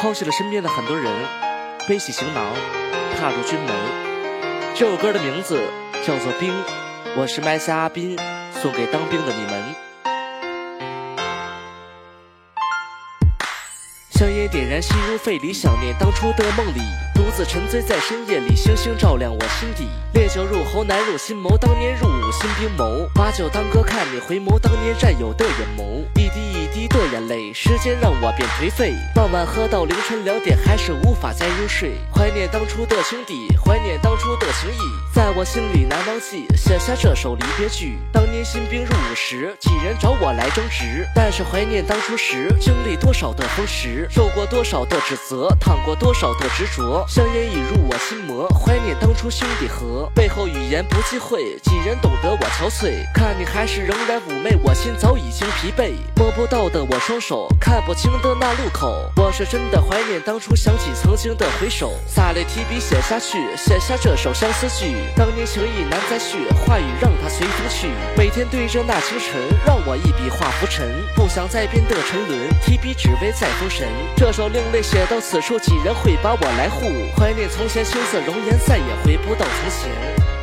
抛弃了身边的很多人，背起行囊，踏入军门。这首歌的名字叫做《兵》，我是麦夏阿斌，送给当兵的你们。香烟点燃，心如肺里，想念当初的梦里，独自沉醉在深夜里，星星照亮我心底。烈酒入喉，难入心眸，当年入伍新兵谋，把酒当歌，看你回眸，当年战友的眼眸，一滴眼泪，时间让我变颓废。傍晚喝到凌晨两点，还是无法再入睡。怀念当初的兄弟，怀念当初的情谊，在我心里难忘记，写下这首离别句。当年新兵入伍时，几人找我来争执，但是怀念当初时，经历多少的风蚀。受过多少的指责，淌过多少的执着，香烟已入我心魔，怀念当初兄弟和，背后语言不忌讳，几人懂得我憔悴，看你还是仍然妩媚，我心早已经疲惫，摸不到的我双手，看不清的那路口，我是真的怀念当初，想起曾经的回首，洒泪提笔写下去，写下这首相思句，当年情意难再续，话语让它随风去，每天对着那清晨，让我一笔画浮尘，不想再变得沉沦，提笔只为再封神。这首另类写到此处，几人会把我来护？怀念从前，青涩容颜再也回不到从前